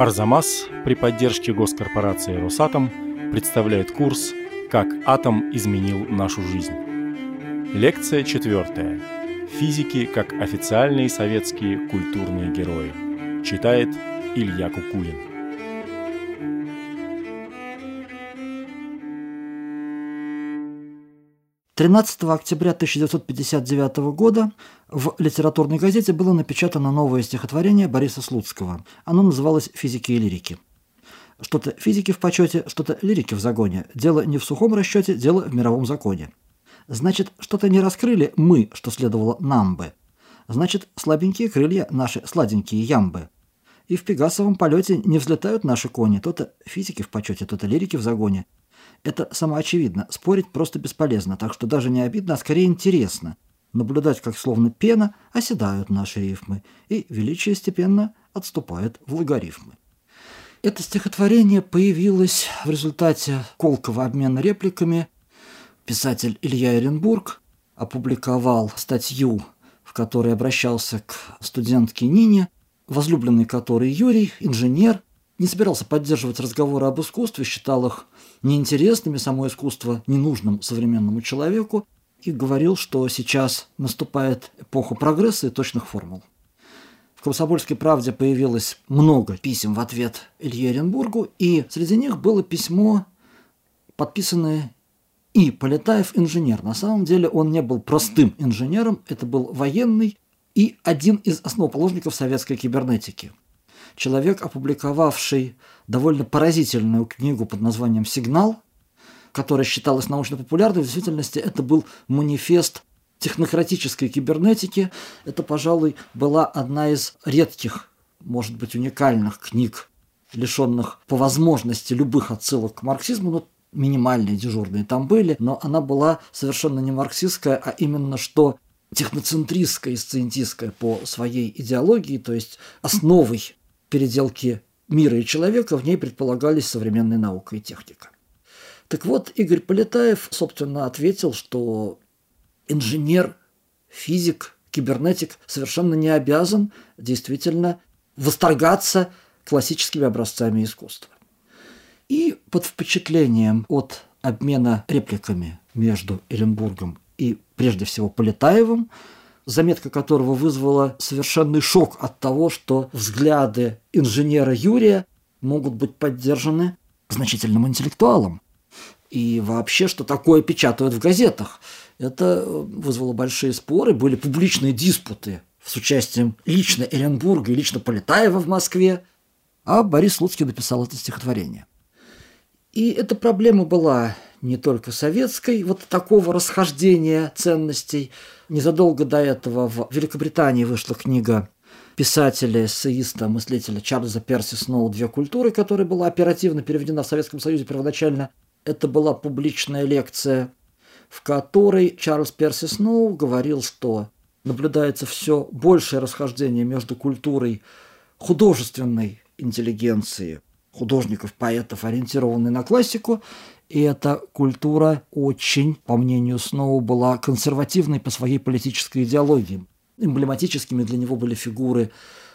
Арзамас при поддержке госкорпорации «Росатом» представляет курс «Как атом изменил нашу жизнь». Лекция четвертая. Физики как официальные советские культурные герои. Читает Илья Кукулин. 13 октября 1959 года в литературной газете было напечатано новое стихотворение Бориса Слуцкого. Оно называлось «Физики и лирики». Что-то физики в почете, что-то лирики в загоне. Дело не в сухом расчете, дело в мировом законе. Значит, что-то не раскрыли мы, что следовало нам бы. Значит, слабенькие крылья наши сладенькие ямбы. И в пегасовом полете не взлетают наши кони, то-то физики в почете, то-то лирики в загоне – это самоочевидно. Спорить просто бесполезно, так что даже не обидно, а скорее интересно. Наблюдать, как словно пена оседают наши рифмы, и величие степенно отступает в логарифмы. Это стихотворение появилось в результате колкого обмена репликами. Писатель Илья Эренбург опубликовал статью, в которой обращался к студентке Нине, возлюбленный которой Юрий, инженер, не собирался поддерживать разговоры об искусстве, считал их неинтересными, само искусство ненужным современному человеку, и говорил, что сейчас наступает эпоха прогресса и точных формул. В «Комсомольской правде» появилось много писем в ответ Илье Оренбургу, и среди них было письмо, подписанное и Полетаев инженер. На самом деле он не был простым инженером, это был военный и один из основоположников советской кибернетики – человек, опубликовавший довольно поразительную книгу под названием «Сигнал», которая считалась научно-популярной, в действительности это был манифест технократической кибернетики. Это, пожалуй, была одна из редких, может быть, уникальных книг, лишенных по возможности любых отсылок к марксизму, но минимальные дежурные там были, но она была совершенно не марксистская, а именно что техноцентристская и сциентистская по своей идеологии, то есть основой переделки мира и человека в ней предполагались современная наука и техника. Так вот, Игорь Полетаев, собственно, ответил, что инженер, физик, кибернетик совершенно не обязан действительно восторгаться классическими образцами искусства. И под впечатлением от обмена репликами между Эренбургом и, прежде всего, Полетаевым, заметка которого вызвала совершенный шок от того, что взгляды инженера Юрия могут быть поддержаны значительным интеллектуалом. И вообще, что такое печатают в газетах. Это вызвало большие споры, были публичные диспуты с участием лично Эренбурга и лично Полетаева в Москве. А Борис Слуцкий написал это стихотворение. И эта проблема была не только советской, вот такого расхождения ценностей. Незадолго до этого в Великобритании вышла книга писателя, эссеиста, мыслителя Чарльза Перси Сноу «Две культуры», которая была оперативно переведена в Советском Союзе первоначально. Это была публичная лекция, в которой Чарльз Перси Сноу говорил, что наблюдается все большее расхождение между культурой художественной интеллигенции, художников, поэтов, ориентированной на классику, и эта культура очень, по мнению Сноу, была консервативной по своей политической идеологии. Эмблематическими для него были фигуры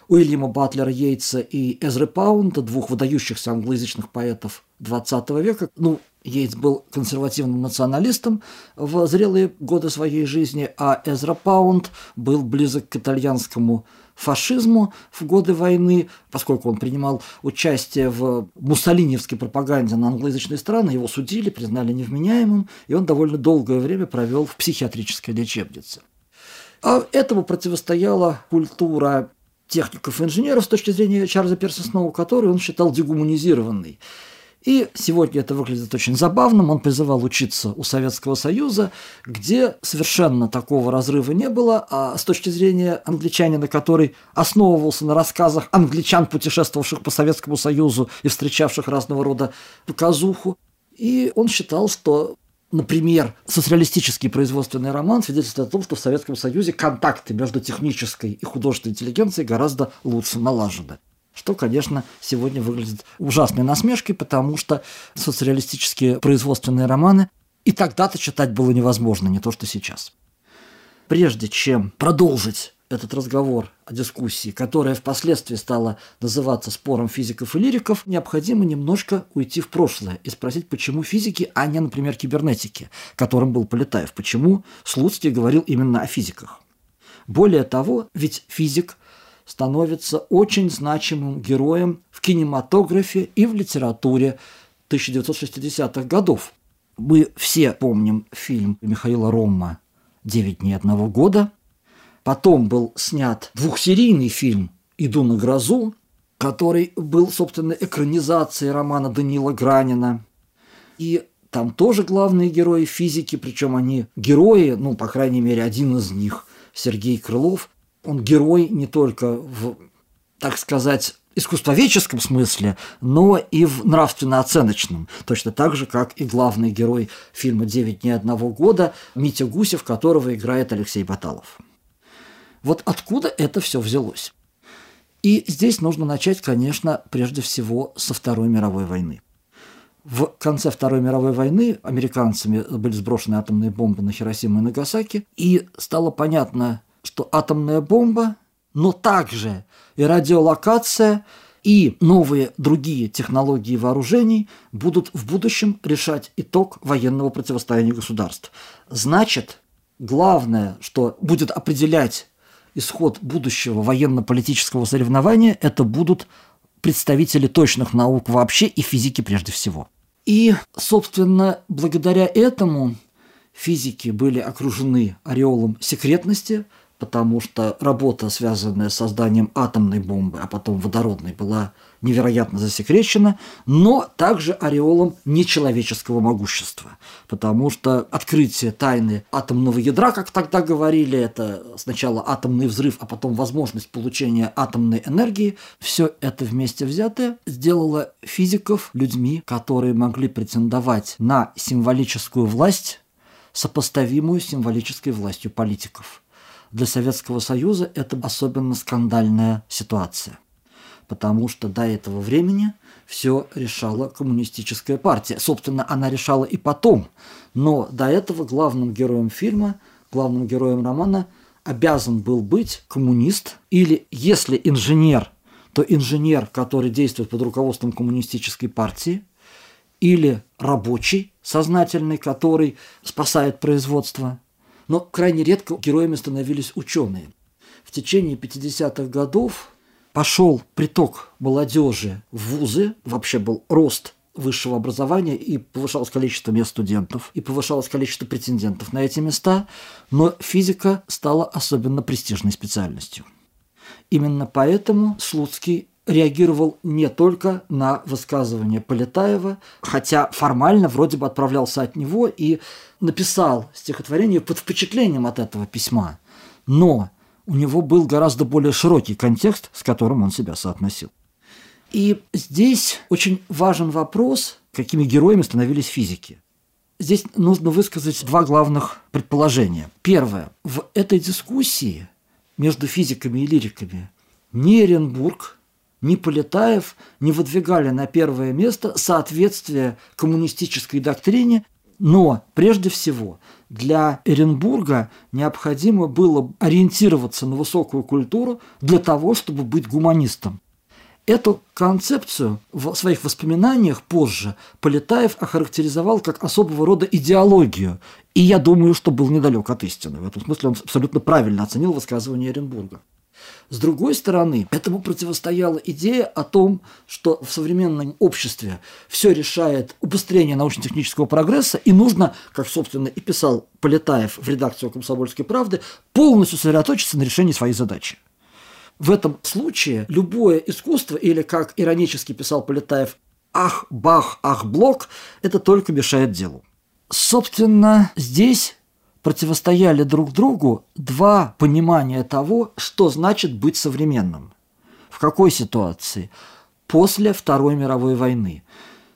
Уильяма Батлера Йейтса и Эзры Паунта, двух выдающихся англоязычных поэтов XX века. Ну, Йейтс был консервативным националистом в зрелые годы своей жизни, а Эзра Паунд был близок к итальянскому фашизму в годы войны, поскольку он принимал участие в муссолиневской пропаганде на англоязычные страны, его судили, признали невменяемым, и он довольно долгое время провел в психиатрической лечебнице. А этому противостояла культура техников и инженеров с точки зрения Чарльза Перси Сноу, который он считал дегуманизированной. И сегодня это выглядит очень забавным. Он призывал учиться у Советского Союза, где совершенно такого разрыва не было, а с точки зрения англичанина, который основывался на рассказах англичан, путешествовавших по Советскому Союзу и встречавших разного рода показуху. И он считал, что Например, социалистический производственный роман свидетельствует о том, что в Советском Союзе контакты между технической и художественной интеллигенцией гораздо лучше налажены что, конечно, сегодня выглядит ужасной насмешкой, потому что социалистические производственные романы и тогда-то читать было невозможно, не то что сейчас. Прежде чем продолжить этот разговор о дискуссии, которая впоследствии стала называться спором физиков и лириков, необходимо немножко уйти в прошлое и спросить, почему физики, а не, например, кибернетики, которым был Полетаев, почему Слуцкий говорил именно о физиках. Более того, ведь физик становится очень значимым героем в кинематографе и в литературе 1960-х годов. Мы все помним фильм Михаила Ромма «Девять дней одного года», Потом был снят двухсерийный фильм «Иду на грозу», который был, собственно, экранизацией романа Данила Гранина. И там тоже главные герои физики, причем они герои, ну, по крайней мере, один из них, Сергей Крылов, он герой не только в, так сказать, искусствоведческом смысле, но и в нравственно-оценочном. Точно так же, как и главный герой фильма «Девять дней одного года» Митя Гусев, которого играет Алексей Баталов. Вот откуда это все взялось? И здесь нужно начать, конечно, прежде всего со Второй мировой войны. В конце Второй мировой войны американцами были сброшены атомные бомбы на Хиросиму и Нагасаки, и стало понятно, что атомная бомба, но также и радиолокация, и новые другие технологии вооружений будут в будущем решать итог военного противостояния государств. Значит, главное, что будет определять исход будущего военно-политического соревнования это будут представители точных наук вообще и физики прежде всего. И, собственно, благодаря этому физики были окружены ореолом секретности, потому что работа, связанная с созданием атомной бомбы, а потом водородной, была невероятно засекречена, но также ореолом нечеловеческого могущества, потому что открытие тайны атомного ядра, как тогда говорили, это сначала атомный взрыв, а потом возможность получения атомной энергии, все это вместе взятое сделало физиков людьми, которые могли претендовать на символическую власть, сопоставимую с символической властью политиков – для Советского Союза это особенно скандальная ситуация, потому что до этого времени все решала коммунистическая партия. Собственно, она решала и потом, но до этого главным героем фильма, главным героем романа обязан был быть коммунист или, если инженер, то инженер, который действует под руководством коммунистической партии, или рабочий сознательный, который спасает производство – но крайне редко героями становились ученые. В течение 50-х годов пошел приток молодежи в вузы, вообще был рост высшего образования, и повышалось количество мест студентов, и повышалось количество претендентов на эти места, но физика стала особенно престижной специальностью. Именно поэтому Слуцкий реагировал не только на высказывание Полетаева, хотя формально вроде бы отправлялся от него и написал стихотворение под впечатлением от этого письма. Но у него был гораздо более широкий контекст, с которым он себя соотносил. И здесь очень важен вопрос, какими героями становились физики. Здесь нужно высказать два главных предположения. Первое. В этой дискуссии между физиками и лириками ни Эренбург, ни Полетаев не выдвигали на первое место соответствие коммунистической доктрине, но прежде всего для Эренбурга необходимо было ориентироваться на высокую культуру для того, чтобы быть гуманистом. Эту концепцию в своих воспоминаниях позже Полетаев охарактеризовал как особого рода идеологию, и я думаю, что был недалек от истины. В этом смысле он абсолютно правильно оценил высказывание Эренбурга. С другой стороны, этому противостояла идея о том, что в современном обществе все решает убыстрение научно-технического прогресса, и нужно, как, собственно, и писал Полетаев в редакцию «Комсомольской правды», полностью сосредоточиться на решении своей задачи. В этом случае любое искусство, или, как иронически писал Полетаев, «ах, бах, ах, блок» – это только мешает делу. Собственно, здесь противостояли друг другу два понимания того, что значит быть современным. В какой ситуации? После Второй мировой войны.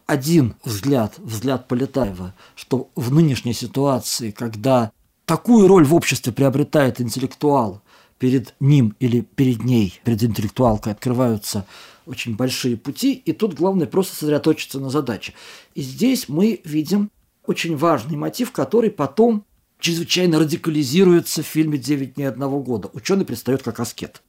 Один взгляд, взгляд Полетаева, что в нынешней ситуации, когда такую роль в обществе приобретает интеллектуал, перед ним или перед ней, перед интеллектуалкой открываются очень большие пути, и тут главное просто сосредоточиться на задаче. И здесь мы видим очень важный мотив, который потом чрезвычайно радикализируется в фильме «Девять дней одного года». Ученый предстает как аскет.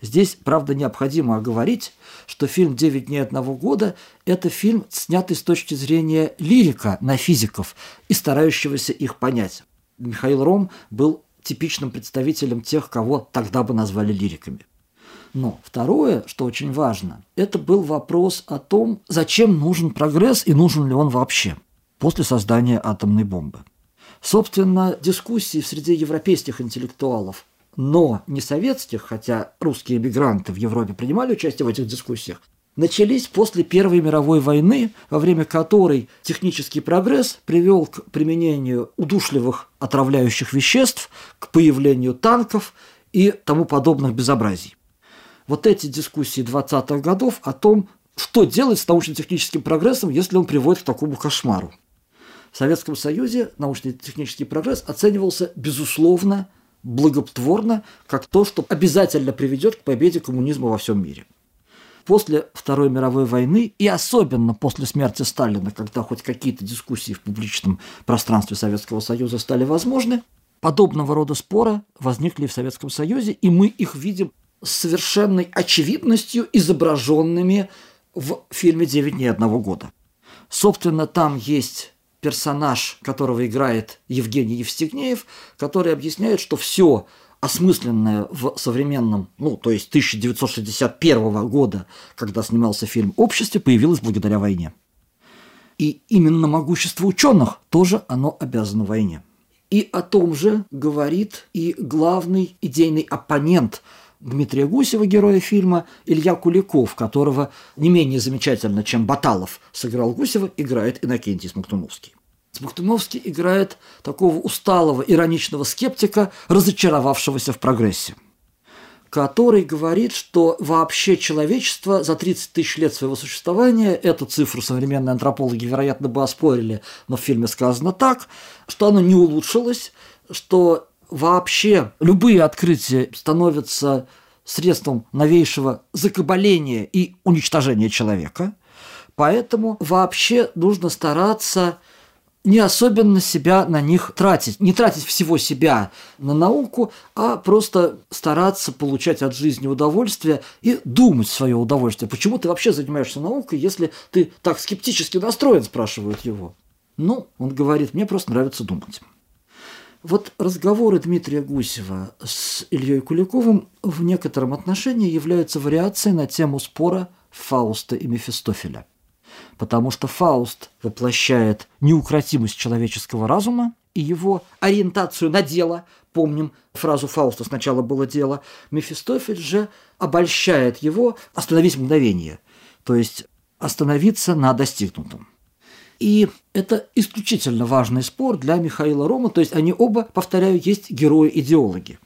Здесь, правда, необходимо оговорить, что фильм «Девять дней одного года» – это фильм, снятый с точки зрения лирика на физиков и старающегося их понять. Михаил Ром был типичным представителем тех, кого тогда бы назвали лириками. Но второе, что очень важно, это был вопрос о том, зачем нужен прогресс и нужен ли он вообще после создания атомной бомбы. Собственно, дискуссии среди европейских интеллектуалов, но не советских, хотя русские эмигранты в Европе принимали участие в этих дискуссиях, начались после Первой мировой войны, во время которой технический прогресс привел к применению удушливых отравляющих веществ, к появлению танков и тому подобных безобразий вот эти дискуссии 20-х годов о том, что делать с научно-техническим прогрессом, если он приводит к такому кошмару. В Советском Союзе научно-технический прогресс оценивался, безусловно, благотворно, как то, что обязательно приведет к победе коммунизма во всем мире. После Второй мировой войны и особенно после смерти Сталина, когда хоть какие-то дискуссии в публичном пространстве Советского Союза стали возможны, подобного рода споры возникли в Советском Союзе, и мы их видим с совершенной очевидностью изображенными в фильме «Девять дней одного года». Собственно, там есть персонаж, которого играет Евгений Евстигнеев, который объясняет, что все осмысленное в современном, ну, то есть 1961 года, когда снимался фильм «Обществе», появилось благодаря войне. И именно могущество ученых тоже оно обязано войне. И о том же говорит и главный идейный оппонент – Дмитрия Гусева, героя фильма, Илья Куликов, которого не менее замечательно, чем Баталов сыграл Гусева, играет Иннокентий Смоктуновский. Смоктуновский играет такого усталого, ироничного скептика, разочаровавшегося в прогрессе который говорит, что вообще человечество за 30 тысяч лет своего существования, эту цифру современные антропологи, вероятно, бы оспорили, но в фильме сказано так, что оно не улучшилось, что вообще любые открытия становятся средством новейшего закабаления и уничтожения человека. Поэтому вообще нужно стараться не особенно себя на них тратить. Не тратить всего себя на науку, а просто стараться получать от жизни удовольствие и думать свое удовольствие. Почему ты вообще занимаешься наукой, если ты так скептически настроен, спрашивают его. Ну, он говорит, мне просто нравится думать. Вот разговоры Дмитрия Гусева с Ильей Куликовым в некотором отношении являются вариацией на тему спора Фауста и Мефистофеля. Потому что Фауст воплощает неукротимость человеческого разума и его ориентацию на дело. Помним фразу Фауста «сначала было дело». Мефистофель же обольщает его «остановить мгновение», то есть остановиться на достигнутом. И это исключительно важный спор для Михаила Рома, то есть они оба, повторяю, есть герои-идеологи.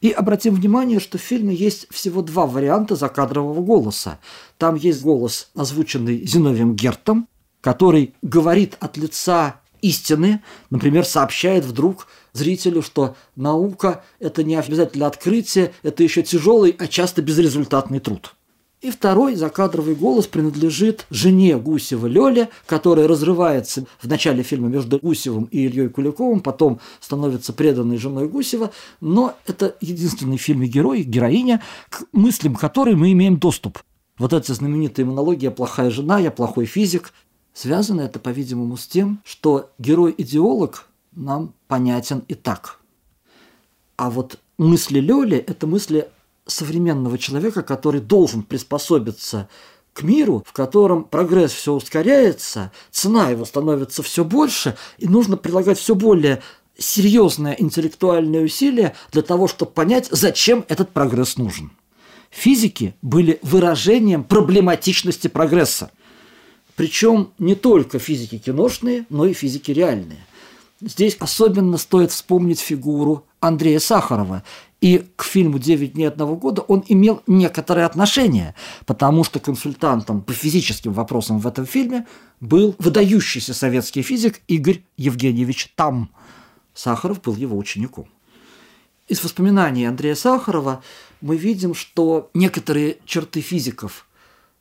И обратим внимание, что в фильме есть всего два варианта закадрового голоса. Там есть голос, озвученный Зиновием Гертом, который говорит от лица истины, например, сообщает вдруг зрителю, что наука – это не обязательно открытие, это еще тяжелый, а часто безрезультатный труд. И второй закадровый голос принадлежит жене Гусева Лёле, которая разрывается в начале фильма между Гусевым и Ильей Куликовым, потом становится преданной женой Гусева, но это единственный в фильме герой, героиня, к мыслям которой мы имеем доступ. Вот эта знаменитая монология «Плохая жена», «Я плохой физик», связано это, по-видимому, с тем, что герой-идеолог нам понятен и так. А вот мысли Лёли – это мысли современного человека, который должен приспособиться к миру, в котором прогресс все ускоряется, цена его становится все больше, и нужно прилагать все более серьезное интеллектуальное усилие для того, чтобы понять, зачем этот прогресс нужен. Физики были выражением проблематичности прогресса. Причем не только физики киношные, но и физики реальные. Здесь особенно стоит вспомнить фигуру Андрея Сахарова, и к фильму «Девять дней одного года» он имел некоторое отношение, потому что консультантом по физическим вопросам в этом фильме был выдающийся советский физик Игорь Евгеньевич Там. Сахаров был его учеником. Из воспоминаний Андрея Сахарова мы видим, что некоторые черты физиков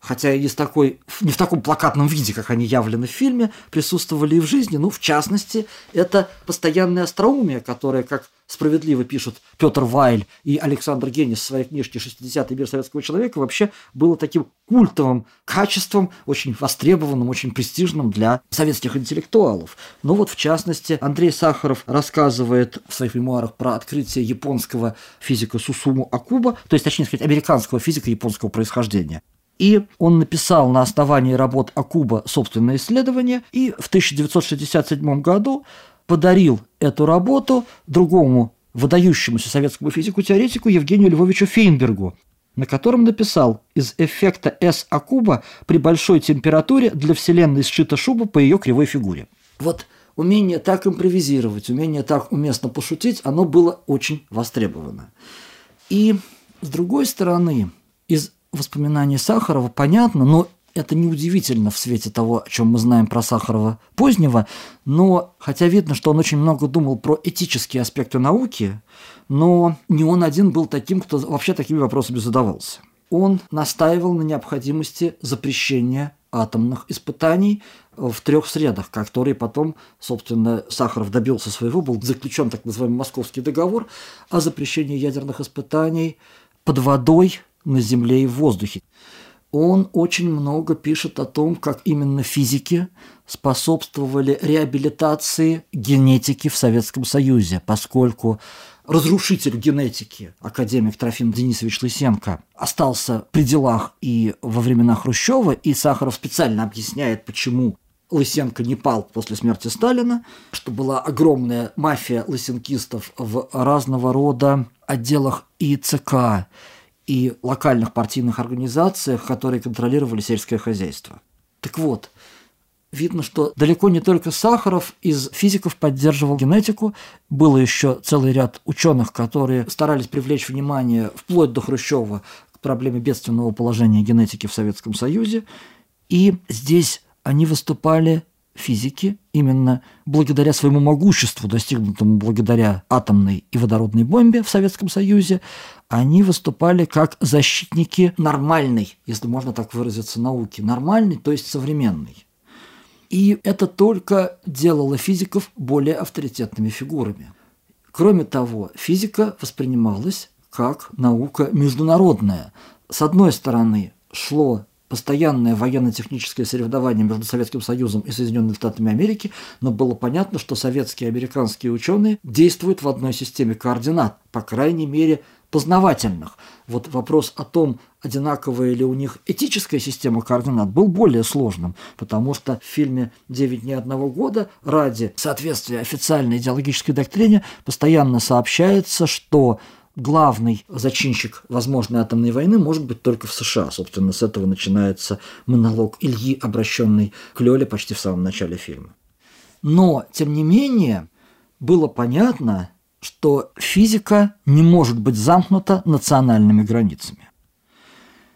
хотя и не, с такой, не в таком плакатном виде, как они явлены в фильме, присутствовали и в жизни. Ну, в частности, это постоянное остроумие, которое, как справедливо пишут Петр Вайль и Александр Генис в своей книжке «60-й мир советского человека», вообще было таким культовым качеством, очень востребованным, очень престижным для советских интеллектуалов. Но вот, в частности, Андрей Сахаров рассказывает в своих мемуарах про открытие японского физика Сусуму Акуба, то есть, точнее сказать, американского физика японского происхождения. И он написал на основании работ Акуба собственное исследование, и в 1967 году подарил эту работу другому выдающемуся советскому физику-теоретику Евгению Львовичу Фейнбергу, на котором написал «Из эффекта С Акуба при большой температуре для Вселенной сшита шуба по ее кривой фигуре». Вот умение так импровизировать, умение так уместно пошутить, оно было очень востребовано. И, с другой стороны, из воспоминаний Сахарова понятно, но это неудивительно в свете того, о чем мы знаем про Сахарова позднего, но хотя видно, что он очень много думал про этические аспекты науки, но не он один был таким, кто вообще такими вопросами задавался. Он настаивал на необходимости запрещения атомных испытаний в трех средах, которые потом, собственно, Сахаров добился своего, был заключен так называемый Московский договор о запрещении ядерных испытаний под водой, на Земле и в воздухе. Он очень много пишет о том, как именно физики способствовали реабилитации генетики в Советском Союзе, поскольку разрушитель генетики, академик Трофим Денисович Лысенко, остался при делах и во времена Хрущева, и Сахаров специально объясняет, почему Лысенко не пал после смерти Сталина, что была огромная мафия лысенкистов в разного рода отделах ИЦК, и локальных партийных организациях, которые контролировали сельское хозяйство. Так вот, видно, что далеко не только Сахаров из физиков поддерживал генетику, было еще целый ряд ученых, которые старались привлечь внимание вплоть до Хрущева к проблеме бедственного положения генетики в Советском Союзе, и здесь они выступали физики именно благодаря своему могуществу, достигнутому благодаря атомной и водородной бомбе в Советском Союзе, они выступали как защитники нормальной, если можно так выразиться, науки. Нормальной, то есть современной. И это только делало физиков более авторитетными фигурами. Кроме того, физика воспринималась как наука международная. С одной стороны, шло постоянное военно-техническое соревнование между Советским Союзом и Соединенными Штатами Америки, но было понятно, что советские и американские ученые действуют в одной системе координат, по крайней мере, познавательных. Вот вопрос о том, одинаковая ли у них этическая система координат, был более сложным, потому что в фильме «Девять дней одного года» ради соответствия официальной идеологической доктрине постоянно сообщается, что главный зачинщик возможной атомной войны может быть только в США. Собственно, с этого начинается монолог Ильи, обращенный к Лёле почти в самом начале фильма. Но, тем не менее, было понятно, что физика не может быть замкнута национальными границами.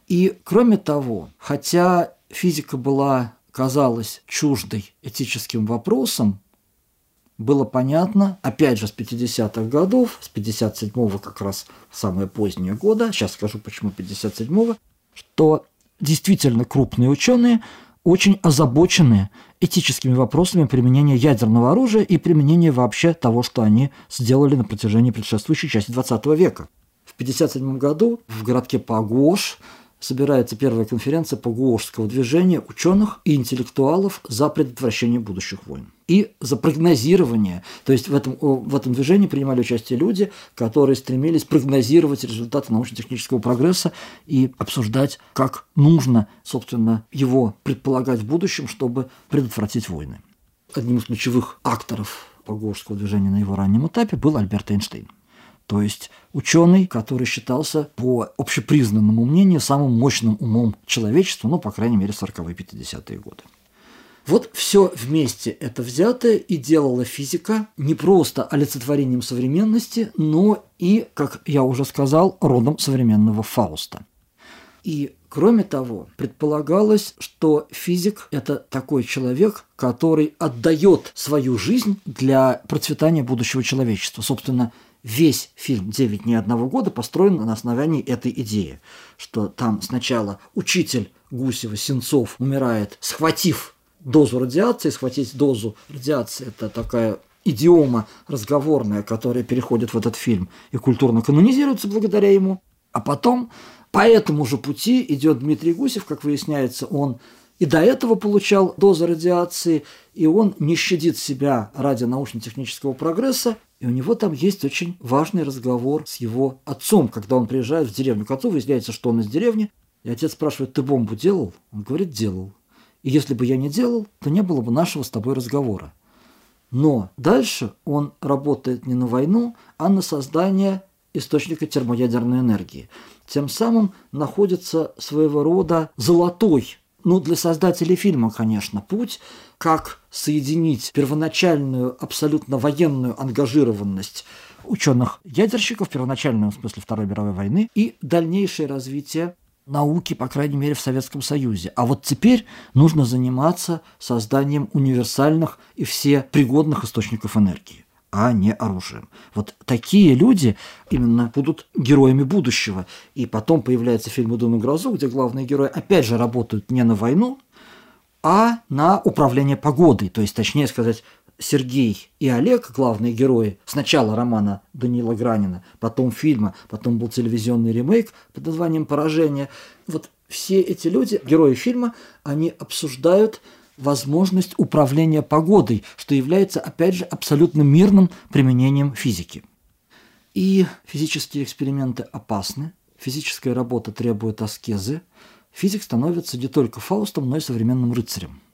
И, кроме того, хотя физика была, казалась чуждой этическим вопросам, было понятно, опять же, с 50-х годов, с 57-го как раз самое позднее года, сейчас скажу, почему 57-го, что действительно крупные ученые очень озабочены этическими вопросами применения ядерного оружия и применения вообще того, что они сделали на протяжении предшествующей части 20 века. В 1957 году в городке Пагош собирается первая конференция Пагуошского движения ученых и интеллектуалов за предотвращение будущих войн и за прогнозирование. То есть в этом, в этом движении принимали участие люди, которые стремились прогнозировать результаты научно-технического прогресса и обсуждать, как нужно, собственно, его предполагать в будущем, чтобы предотвратить войны. Одним из ключевых акторов Пагуошского движения на его раннем этапе был Альберт Эйнштейн. То есть ученый, который считался по общепризнанному мнению самым мощным умом человечества, ну, по крайней мере, 40-е 50-е годы. Вот все вместе это взятое и делала физика не просто олицетворением современности, но и, как я уже сказал, родом современного Фауста. И Кроме того, предполагалось, что физик – это такой человек, который отдает свою жизнь для процветания будущего человечества. Собственно, весь фильм «Девять дней одного года» построен на основании этой идеи, что там сначала учитель Гусева, Сенцов, умирает, схватив дозу радиации, схватить дозу радиации – это такая идиома разговорная, которая переходит в этот фильм и культурно канонизируется благодаря ему. А потом по этому же пути идет Дмитрий Гусев, как выясняется, он и до этого получал дозы радиации, и он не щадит себя ради научно-технического прогресса, и у него там есть очень важный разговор с его отцом, когда он приезжает в деревню к отцу, выясняется, что он из деревни, и отец спрашивает, ты бомбу делал? Он говорит, делал. И если бы я не делал, то не было бы нашего с тобой разговора. Но дальше он работает не на войну, а на создание источника термоядерной энергии. Тем самым находится своего рода золотой, ну, для создателей фильма, конечно, путь, как соединить первоначальную абсолютно военную ангажированность ученых-ядерщиков, первоначальную в смысле Второй мировой войны, и дальнейшее развитие науки, по крайней мере, в Советском Союзе. А вот теперь нужно заниматься созданием универсальных и все пригодных источников энергии а не оружием. Вот такие люди именно будут героями будущего. И потом появляется фильм «Иду на грозу», где главные герои опять же работают не на войну, а на управление погодой. То есть, точнее сказать, Сергей и Олег, главные герои, сначала романа Данила Гранина, потом фильма, потом был телевизионный ремейк под названием «Поражение». Вот все эти люди, герои фильма, они обсуждают возможность управления погодой, что является, опять же, абсолютно мирным применением физики. И физические эксперименты опасны, физическая работа требует аскезы, физик становится не только Фаустом, но и современным рыцарем –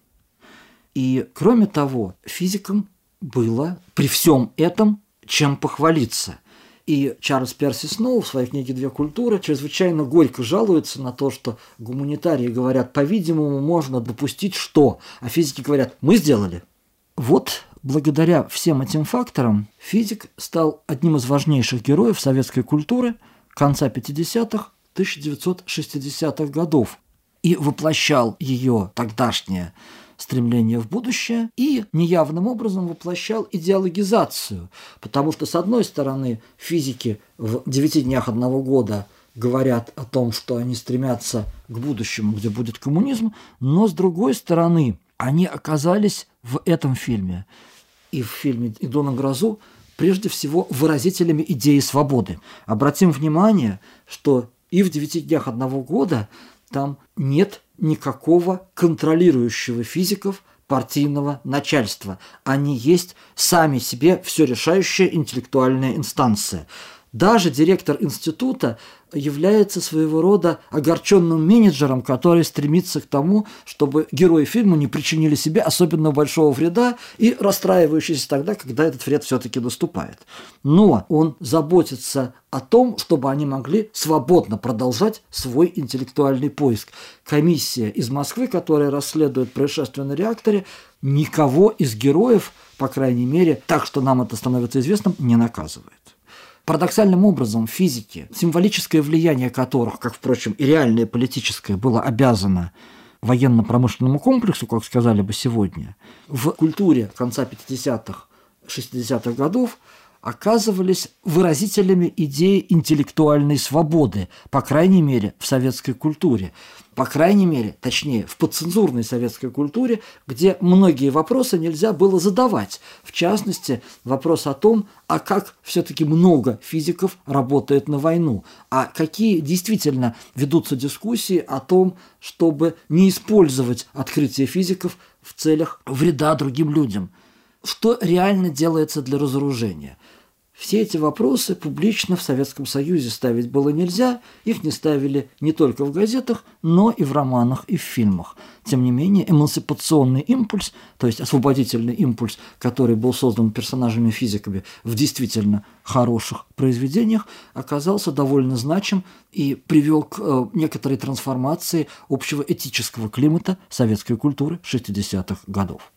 и кроме того, физикам было при всем этом чем похвалиться. И Чарльз Перси Сноу в своей книге «Две культуры» чрезвычайно горько жалуется на то, что гуманитарии говорят, по-видимому, можно допустить что, а физики говорят, мы сделали. Вот благодаря всем этим факторам физик стал одним из важнейших героев советской культуры конца 50-х, 1960-х годов и воплощал ее тогдашнее стремление в будущее и неявным образом воплощал идеологизацию, потому что, с одной стороны, физики в девяти днях одного года говорят о том, что они стремятся к будущему, где будет коммунизм, но, с другой стороны, они оказались в этом фильме и в фильме «Иду на грозу» прежде всего выразителями идеи свободы. Обратим внимание, что и в «Девяти днях одного года» там нет никакого контролирующего физиков партийного начальства. Они есть сами себе все решающая интеллектуальная инстанция. Даже директор института является своего рода огорченным менеджером, который стремится к тому, чтобы герои фильма не причинили себе особенно большого вреда и расстраивающийся тогда, когда этот вред все-таки наступает. Но он заботится о том, чтобы они могли свободно продолжать свой интеллектуальный поиск. Комиссия из Москвы, которая расследует происшествие на реакторе, никого из героев, по крайней мере, так что нам это становится известным, не наказывает. Парадоксальным образом физики, символическое влияние которых, как, впрочем, и реальное политическое, было обязано военно-промышленному комплексу, как сказали бы сегодня, в культуре конца 50-х, 60-х годов оказывались выразителями идеи интеллектуальной свободы, по крайней мере, в советской культуре. По крайней мере, точнее, в подцензурной советской культуре, где многие вопросы нельзя было задавать. В частности, вопрос о том, а как все-таки много физиков работает на войну, а какие действительно ведутся дискуссии о том, чтобы не использовать открытие физиков в целях вреда другим людям. Что реально делается для разоружения – все эти вопросы публично в Советском Союзе ставить было нельзя, их не ставили не только в газетах, но и в романах и в фильмах. Тем не менее, эмансипационный импульс, то есть освободительный импульс, который был создан персонажами-физиками в действительно хороших произведениях, оказался довольно значим и привел к э, некоторой трансформации общего этического климата советской культуры 60-х годов.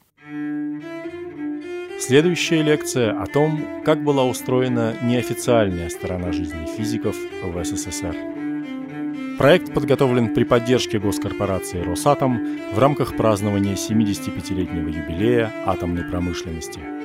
Следующая лекция о том, как была устроена неофициальная сторона жизни физиков в СССР. Проект подготовлен при поддержке госкорпорации «Росатом» в рамках празднования 75-летнего юбилея атомной промышленности –